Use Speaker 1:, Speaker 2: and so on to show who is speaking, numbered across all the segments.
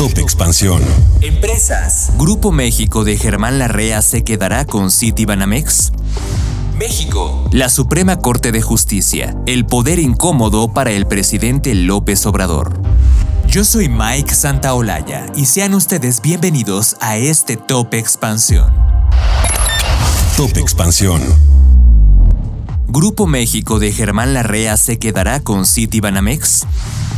Speaker 1: Top Expansión.
Speaker 2: Empresas. Grupo México de Germán Larrea se quedará con Citibanamex. México. La Suprema Corte de Justicia. El poder incómodo para el presidente López Obrador. Yo soy Mike Santaolalla y sean ustedes bienvenidos a este Top Expansión.
Speaker 1: Top Expansión.
Speaker 2: Grupo México de Germán Larrea se quedará con Citibanamex.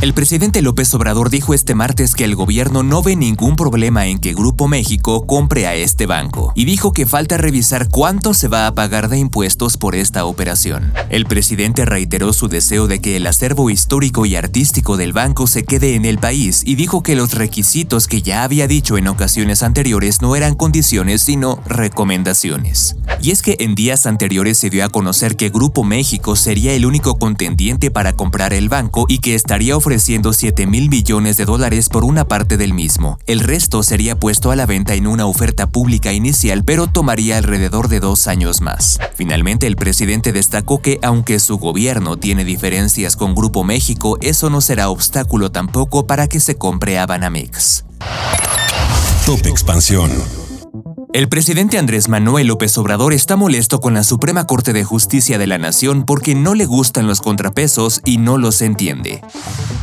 Speaker 2: El presidente López Obrador dijo este martes que el gobierno no ve ningún problema en que Grupo México compre a este banco y dijo que falta revisar cuánto se va a pagar de impuestos por esta operación. El presidente reiteró su deseo de que el acervo histórico y artístico del banco se quede en el país y dijo que los requisitos que ya había dicho en ocasiones anteriores no eran condiciones sino recomendaciones. Y es que en días anteriores se dio a conocer que Grupo México sería el único contendiente para comprar el banco y que estaría ofreciendo 7 mil millones de dólares por una parte del mismo. El resto sería puesto a la venta en una oferta pública inicial, pero tomaría alrededor de dos años más. Finalmente, el presidente destacó que aunque su gobierno tiene diferencias con Grupo México, eso no será obstáculo tampoco para que se compre a Banamex.
Speaker 1: Top Expansión.
Speaker 2: El presidente Andrés Manuel López Obrador está molesto con la Suprema Corte de Justicia de la Nación porque no le gustan los contrapesos y no los entiende.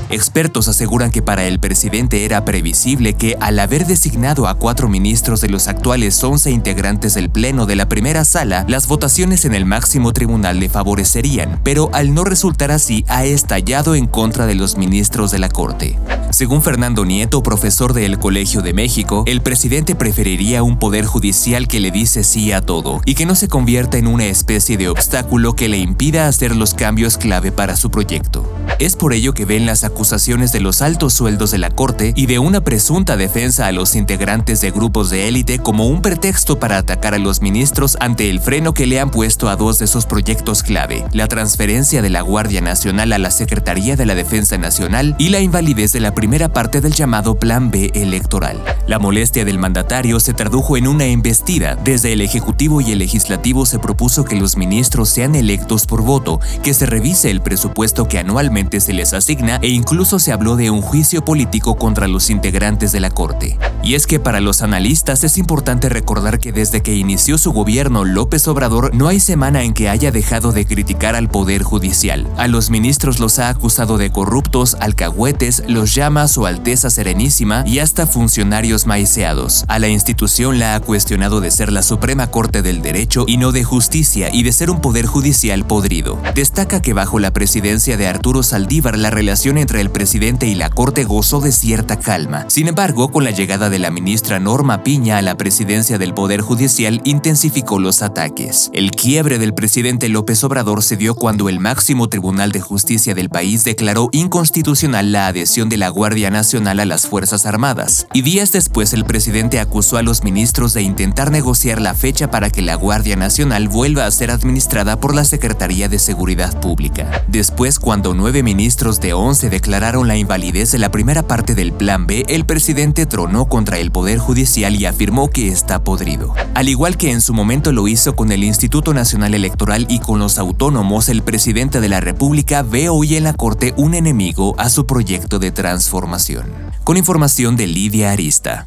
Speaker 2: Expertos aseguran que para el presidente era previsible que, al haber designado a cuatro ministros de los actuales 11 integrantes del Pleno de la primera sala, las votaciones en el máximo tribunal le favorecerían, pero al no resultar así, ha estallado en contra de los ministros de la Corte. Según Fernando Nieto, profesor del Colegio de México, el presidente preferiría un poder judicial que le dice sí a todo y que no se convierta en una especie de obstáculo que le impida hacer los cambios clave para su proyecto. Es por ello que ven las acusaciones de los altos sueldos de la Corte y de una presunta defensa a los integrantes de grupos de élite como un pretexto para atacar a los ministros ante el freno que le han puesto a dos de sus proyectos clave, la transferencia de la Guardia Nacional a la Secretaría de la Defensa Nacional y la invalidez de la primera parte del llamado Plan B electoral. La molestia del mandatario se tradujo en una embestida. Desde el Ejecutivo y el Legislativo se propuso que los ministros sean electos por voto, que se revise el presupuesto que anualmente se les asigna e incluso se habló de un juicio político contra los integrantes de la Corte. Y es que para los analistas es importante recordar que desde que inició su gobierno López Obrador no hay semana en que haya dejado de criticar al Poder Judicial. A los ministros los ha acusado de corruptos, alcahuetes, los llama su Alteza Serenísima y hasta funcionarios maiceados. A la institución la ha de ser la Suprema Corte del Derecho y no de justicia y de ser un Poder Judicial podrido. Destaca que bajo la presidencia de Arturo Salazar la relación entre el presidente y la Corte gozó de cierta calma. Sin embargo, con la llegada de la ministra Norma Piña a la presidencia del Poder Judicial, intensificó los ataques. El quiebre del presidente López Obrador se dio cuando el máximo Tribunal de Justicia del país declaró inconstitucional la adhesión de la Guardia Nacional a las Fuerzas Armadas. Y días después el presidente acusó a los ministros de intentar negociar la fecha para que la Guardia Nacional vuelva a ser administrada por la Secretaría de Seguridad Pública. Después, cuando nueve ministros de 11 declararon la invalidez de la primera parte del Plan B, el presidente tronó contra el Poder Judicial y afirmó que está podrido. Al igual que en su momento lo hizo con el Instituto Nacional Electoral y con los autónomos, el presidente de la República ve hoy en la Corte un enemigo a su proyecto de transformación. Con información de Lidia Arista.